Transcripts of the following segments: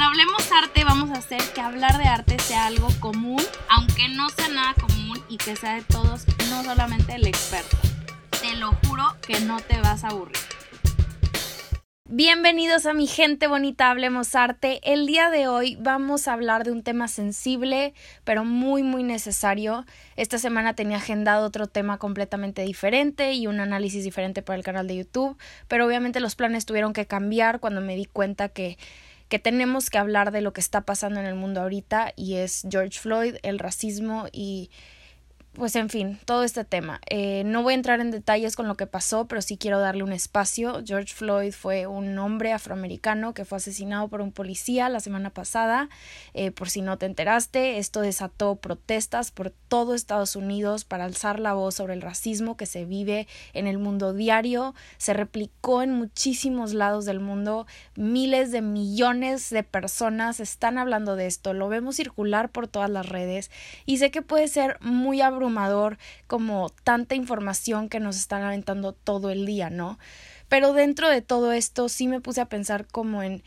en Hablemos Arte vamos a hacer que hablar de arte sea algo común, aunque no sea nada común y que sea de todos, no solamente el experto. Te lo juro que no te vas a aburrir. Bienvenidos a mi gente bonita, hablemos arte. El día de hoy vamos a hablar de un tema sensible, pero muy, muy necesario. Esta semana tenía agendado otro tema completamente diferente y un análisis diferente para el canal de YouTube, pero obviamente los planes tuvieron que cambiar cuando me di cuenta que que tenemos que hablar de lo que está pasando en el mundo ahorita y es George Floyd, el racismo y pues en fin, todo este tema. Eh, no voy a entrar en detalles con lo que pasó, pero sí quiero darle un espacio. George Floyd fue un hombre afroamericano que fue asesinado por un policía la semana pasada. Eh, por si no te enteraste, esto desató protestas por todo Estados Unidos para alzar la voz sobre el racismo que se vive en el mundo diario. Se replicó en muchísimos lados del mundo. Miles de millones de personas están hablando de esto. Lo vemos circular por todas las redes y sé que puede ser muy abrumador como tanta información que nos están aventando todo el día, ¿no? Pero dentro de todo esto sí me puse a pensar como en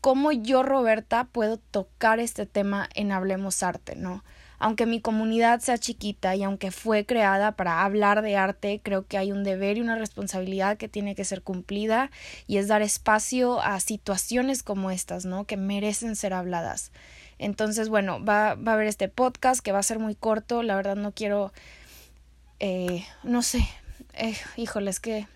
cómo yo, Roberta, puedo tocar este tema en Hablemos Arte, ¿no? Aunque mi comunidad sea chiquita y aunque fue creada para hablar de arte, creo que hay un deber y una responsabilidad que tiene que ser cumplida y es dar espacio a situaciones como estas, ¿no? Que merecen ser habladas. Entonces, bueno, va, va a haber este podcast que va a ser muy corto. La verdad no quiero, eh, no sé, eh, híjole, es que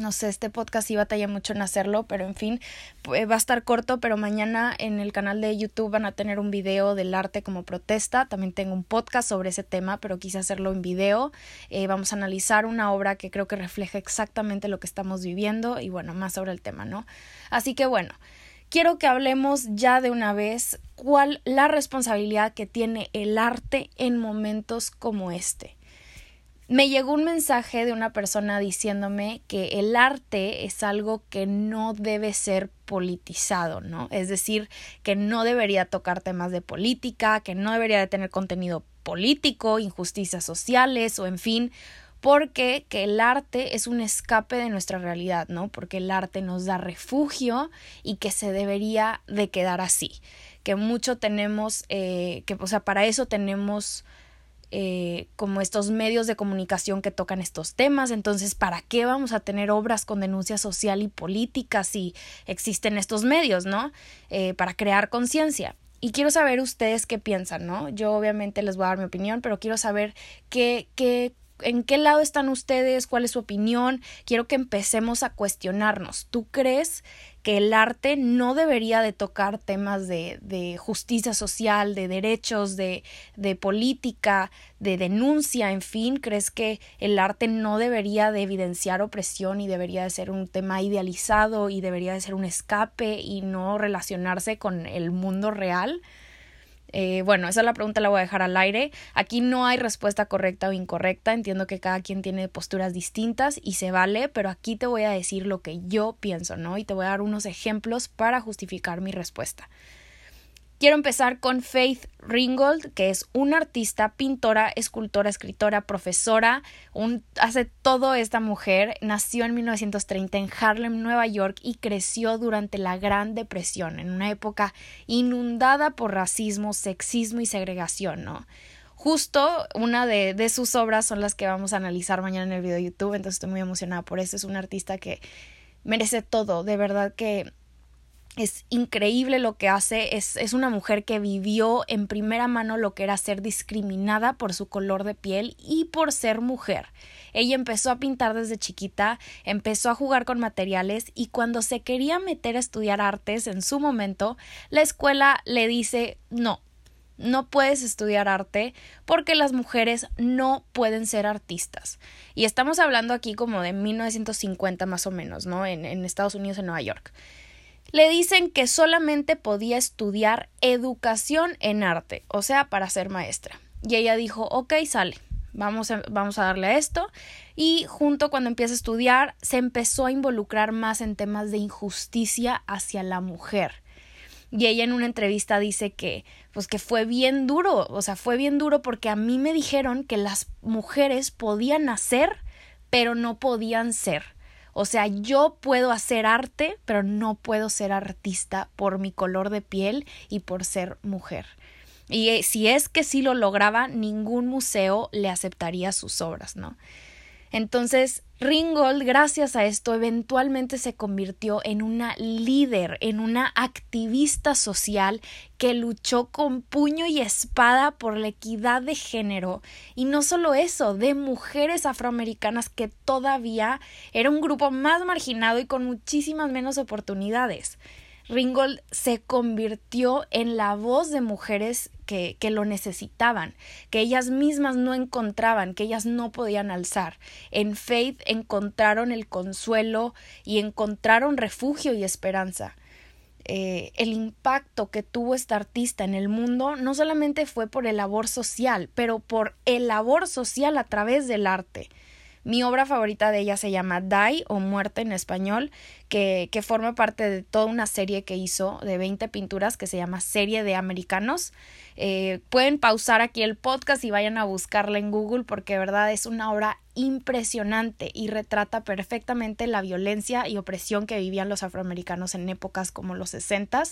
no sé, este podcast sí batalla mucho en hacerlo, pero en fin, va a estar corto, pero mañana en el canal de YouTube van a tener un video del arte como protesta. También tengo un podcast sobre ese tema, pero quise hacerlo en video. Eh, vamos a analizar una obra que creo que refleja exactamente lo que estamos viviendo y bueno, más sobre el tema, ¿no? Así que bueno, quiero que hablemos ya de una vez cuál la responsabilidad que tiene el arte en momentos como este. Me llegó un mensaje de una persona diciéndome que el arte es algo que no debe ser politizado, ¿no? Es decir, que no debería tocar temas de política, que no debería de tener contenido político, injusticias sociales o en fin, porque que el arte es un escape de nuestra realidad, ¿no? Porque el arte nos da refugio y que se debería de quedar así, que mucho tenemos, eh, que o sea, para eso tenemos eh, como estos medios de comunicación que tocan estos temas. Entonces, ¿para qué vamos a tener obras con denuncia social y política si existen estos medios, ¿no? Eh, para crear conciencia. Y quiero saber ustedes qué piensan, ¿no? Yo obviamente les voy a dar mi opinión, pero quiero saber qué, qué en qué lado están ustedes, cuál es su opinión. Quiero que empecemos a cuestionarnos. ¿Tú crees que el arte no debería de tocar temas de, de justicia social, de derechos, de, de política, de denuncia, en fin? ¿Crees que el arte no debería de evidenciar opresión y debería de ser un tema idealizado y debería de ser un escape y no relacionarse con el mundo real? Eh, bueno, esa es la pregunta, la voy a dejar al aire. Aquí no hay respuesta correcta o incorrecta. Entiendo que cada quien tiene posturas distintas y se vale, pero aquí te voy a decir lo que yo pienso, ¿no? Y te voy a dar unos ejemplos para justificar mi respuesta. Quiero empezar con Faith Ringgold, que es una artista, pintora, escultora, escritora, profesora, un, hace todo esta mujer. Nació en 1930 en Harlem, Nueva York y creció durante la Gran Depresión, en una época inundada por racismo, sexismo y segregación, ¿no? Justo una de, de sus obras son las que vamos a analizar mañana en el video de YouTube, entonces estoy muy emocionada por eso. Es una artista que merece todo, de verdad que es increíble lo que hace, es, es, una mujer que vivió en primera mano lo que era ser discriminada por su color de piel y por ser mujer. Ella empezó a pintar desde chiquita, empezó a jugar con materiales y cuando se quería meter a estudiar artes en su momento, la escuela le dice no, no puedes estudiar arte porque las mujeres no pueden ser artistas. Y estamos hablando aquí como de 1950 más o menos, ¿no? En, en Estados Unidos, en Nueva York le dicen que solamente podía estudiar educación en arte, o sea, para ser maestra. Y ella dijo, ok, sale, vamos a, vamos a darle a esto. Y junto cuando empieza a estudiar, se empezó a involucrar más en temas de injusticia hacia la mujer. Y ella en una entrevista dice que, pues que fue bien duro, o sea, fue bien duro porque a mí me dijeron que las mujeres podían hacer, pero no podían ser. O sea, yo puedo hacer arte, pero no puedo ser artista por mi color de piel y por ser mujer. Y eh, si es que sí lo lograba, ningún museo le aceptaría sus obras, ¿no? Entonces, Ringgold, gracias a esto, eventualmente se convirtió en una líder, en una activista social que luchó con puño y espada por la equidad de género. Y no solo eso, de mujeres afroamericanas que todavía era un grupo más marginado y con muchísimas menos oportunidades. Ringgold se convirtió en la voz de mujeres que, lo necesitaban, que ellas mismas no encontraban, que ellas no podían alzar. En Faith encontraron el consuelo y encontraron refugio y esperanza. Eh, el impacto que tuvo esta artista en el mundo no solamente fue por el labor social, pero por el labor social a través del arte. Mi obra favorita de ella se llama Die o Muerte en español, que, que forma parte de toda una serie que hizo de 20 pinturas que se llama Serie de Americanos. Eh, pueden pausar aquí el podcast y vayan a buscarla en Google porque verdad es una obra impresionante y retrata perfectamente la violencia y opresión que vivían los afroamericanos en épocas como los 60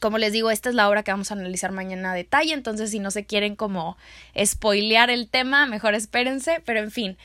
como les digo, esta es la obra que vamos a analizar mañana a detalle, entonces si no se quieren como spoilear el tema, mejor espérense, pero en fin.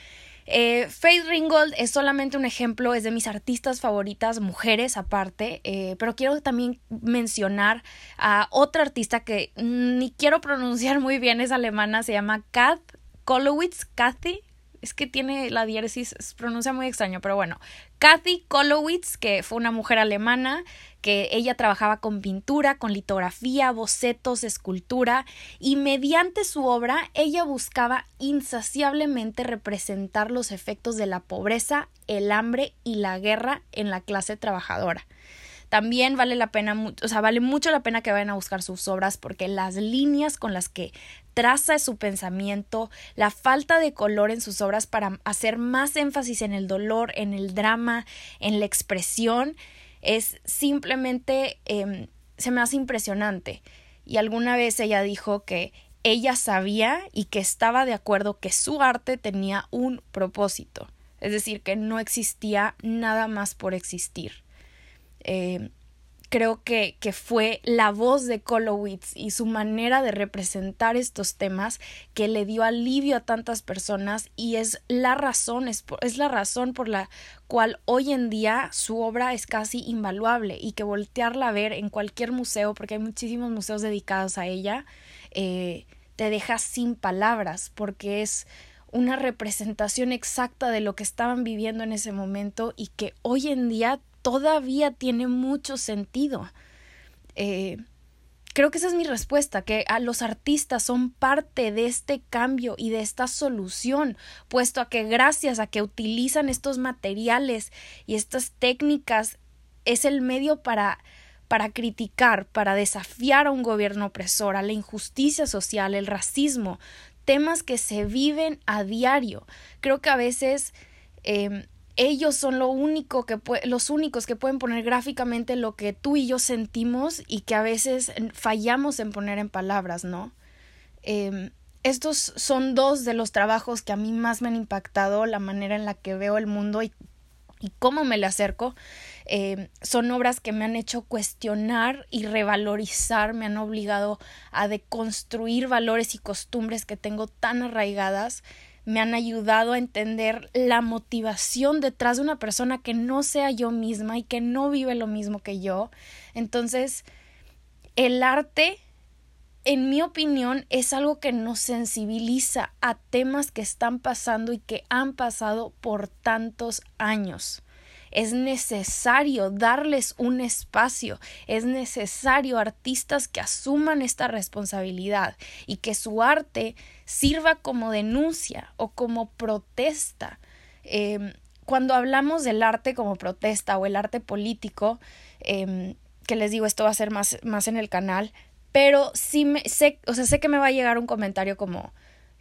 Eh, Faith Ringgold es solamente un ejemplo, es de mis artistas favoritas, mujeres aparte, eh, pero quiero también mencionar a otra artista que ni quiero pronunciar muy bien, es alemana, se llama Kat Kolowitz, Kathy, es que tiene la diéresis, se pronuncia muy extraño, pero bueno, Kathy Kolowitz, que fue una mujer alemana, que ella trabajaba con pintura, con litografía, bocetos, escultura, y mediante su obra ella buscaba insaciablemente representar los efectos de la pobreza, el hambre y la guerra en la clase trabajadora. También vale la pena, o sea, vale mucho la pena que vayan a buscar sus obras porque las líneas con las que traza su pensamiento, la falta de color en sus obras para hacer más énfasis en el dolor, en el drama, en la expresión, es simplemente em, se me hace impresionante. Y alguna vez ella dijo que ella sabía y que estaba de acuerdo que su arte tenía un propósito, es decir, que no existía nada más por existir. Eh, creo que, que, fue la voz de Kolowitz y su manera de representar estos temas que le dio alivio a tantas personas y es la razón, es, es, la razón por la cual hoy en día su obra es casi invaluable y que voltearla a ver en cualquier museo, porque hay muchísimos museos dedicados a ella, eh, te deja sin palabras porque es una representación exacta de lo que estaban viviendo en ese momento y que hoy en día todavía tiene mucho sentido. Eh, creo que esa es mi respuesta, que a los artistas son parte de este cambio y de esta solución, puesto a que gracias a que utilizan estos materiales y estas técnicas es el medio para para criticar, para desafiar a un gobierno opresor, a la injusticia social, el racismo, temas que se viven a diario. Creo que a veces eh, ellos son lo único que los únicos que pueden poner gráficamente lo que tú y yo sentimos y que a veces fallamos en poner en palabras, ¿no? Em, estos son dos de los trabajos que a mí más me han impactado, la manera en la que veo el mundo y, cómo me le acerco. Em, son obras que me han hecho cuestionar y revalorizar, me han obligado a deconstruir valores y costumbres que tengo tan arraigadas me han ayudado a entender la motivación detrás de una persona que no sea yo misma y que no vive lo mismo que yo. Entonces, el arte, en mi opinión, es algo que nos sensibiliza a temas que están pasando y que han pasado por tantos años. Es necesario darles un espacio, es necesario artistas que asuman esta responsabilidad y que su arte sirva como denuncia o como protesta. Em, cuando hablamos del arte como protesta o el arte político, em, que les digo, esto va a ser más, más en el canal, pero sí me, sé, o sea, sé que me va a llegar un comentario como,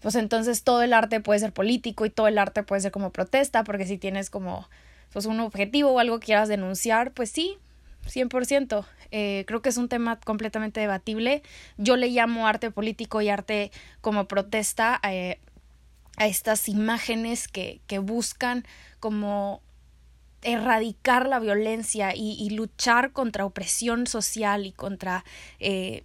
pues entonces todo el arte puede ser político y todo el arte puede ser como protesta, porque si tienes como pues un objetivo o algo que quieras denunciar, pues sí, 100%. Eh, creo que es un tema completamente debatible. Yo le llamo arte político y arte como protesta eh, a estas imágenes que, que buscan como erradicar la violencia y, luchar contra opresión social y contra eh,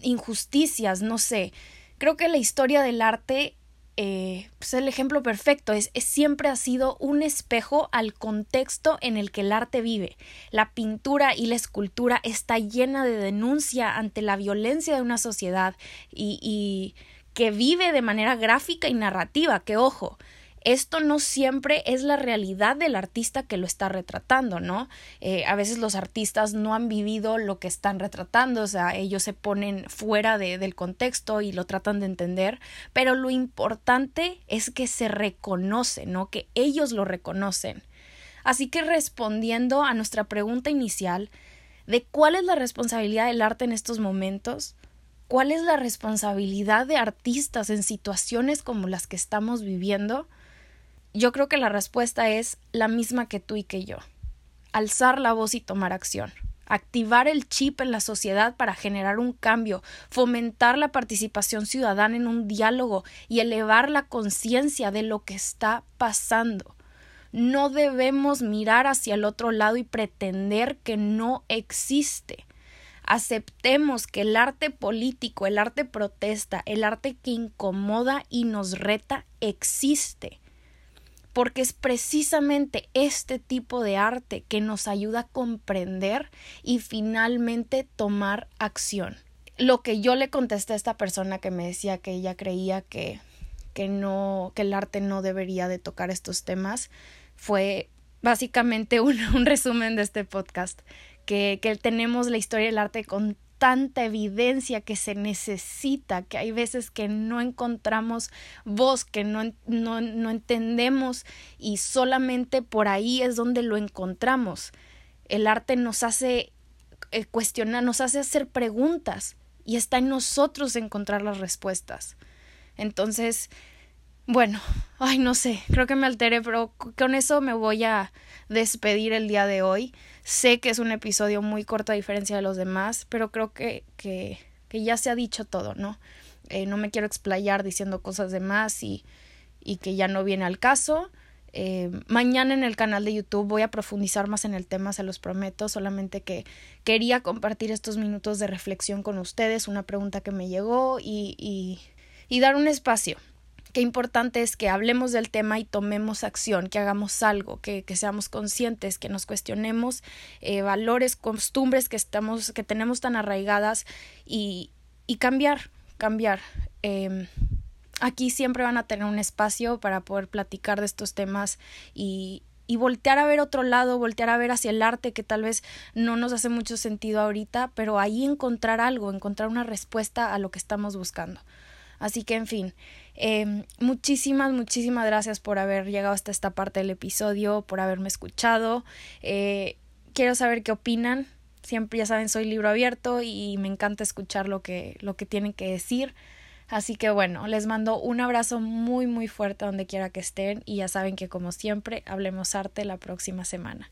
injusticias, no sé. Creo que la historia del arte eh, pues, es el ejemplo perfecto, es, siempre ha sido un espejo al contexto en el que el arte vive. La pintura y la escultura está llena de denuncia ante la violencia de una sociedad y, y que vive de manera gráfica y narrativa, que ojo, esto no siempre es la realidad del artista que lo está retratando, ¿no? Eh, a veces los artistas no han vivido lo que están retratando, o sea, ellos se ponen fuera de, del contexto y lo tratan de entender, pero lo importante es que se reconoce, ¿no? Que ellos lo reconocen. Así que respondiendo a nuestra pregunta inicial de cuál es la responsabilidad del arte en estos momentos, ¿Cuál es la responsabilidad de artistas en situaciones como las que estamos viviendo? Yo creo que la respuesta es la misma que tú y que yo. Alzar la voz y tomar acción. Activar el chip en la sociedad para generar un cambio, fomentar la participación ciudadana en un diálogo y elevar la conciencia de lo que está pasando. No debemos mirar hacia el otro lado y pretender que no existe. Aceptemos que el arte político, el arte protesta, el arte que incomoda y nos reta existe porque es precisamente este tipo de arte que nos ayuda a comprender y finalmente tomar acción. Lo que yo le contesté a esta persona que me decía que ella creía que, que no, que el arte no debería de tocar estos temas, fue básicamente un, un resumen de este podcast, que, que tenemos la historia del arte con tanta evidencia que se necesita, que hay veces que no encontramos voz, que no, no, no entendemos y solamente por ahí es donde lo encontramos. El arte nos hace eh, cuestionar, nos hace hacer preguntas y está en nosotros encontrar las respuestas. Entonces, bueno, ay, no sé, creo que me alteré, pero con eso me voy a despedir el día de hoy. Sé que es un episodio muy corto a diferencia de los demás, pero creo que, que, que ya se ha dicho todo, ¿no? Eh, no me quiero explayar diciendo cosas de más y, y que ya no viene al caso. Eh, mañana en el canal de YouTube voy a profundizar más en el tema, se los prometo, solamente que quería compartir estos minutos de reflexión con ustedes, una pregunta que me llegó y, y, y dar un espacio qué importante es que hablemos del tema y tomemos acción, que hagamos algo, que, que seamos conscientes, que nos cuestionemos eh, valores, costumbres que estamos, que tenemos tan arraigadas y, y cambiar, cambiar. Eh, aquí siempre van a tener un espacio para poder platicar de estos temas y, y voltear a ver otro lado, voltear a ver hacia el arte que tal vez no nos hace mucho sentido ahorita, pero ahí encontrar algo, encontrar una respuesta a lo que estamos buscando. Así que, en fin, eh, muchísimas, muchísimas gracias por haber llegado hasta esta parte del episodio, por haberme escuchado. Eh, quiero saber qué opinan. Siempre, ya saben, soy libro abierto y me encanta escuchar lo que, lo que tienen que decir. Así que bueno, les mando un abrazo muy muy fuerte donde quiera que estén y ya saben que como siempre hablemos arte la próxima semana.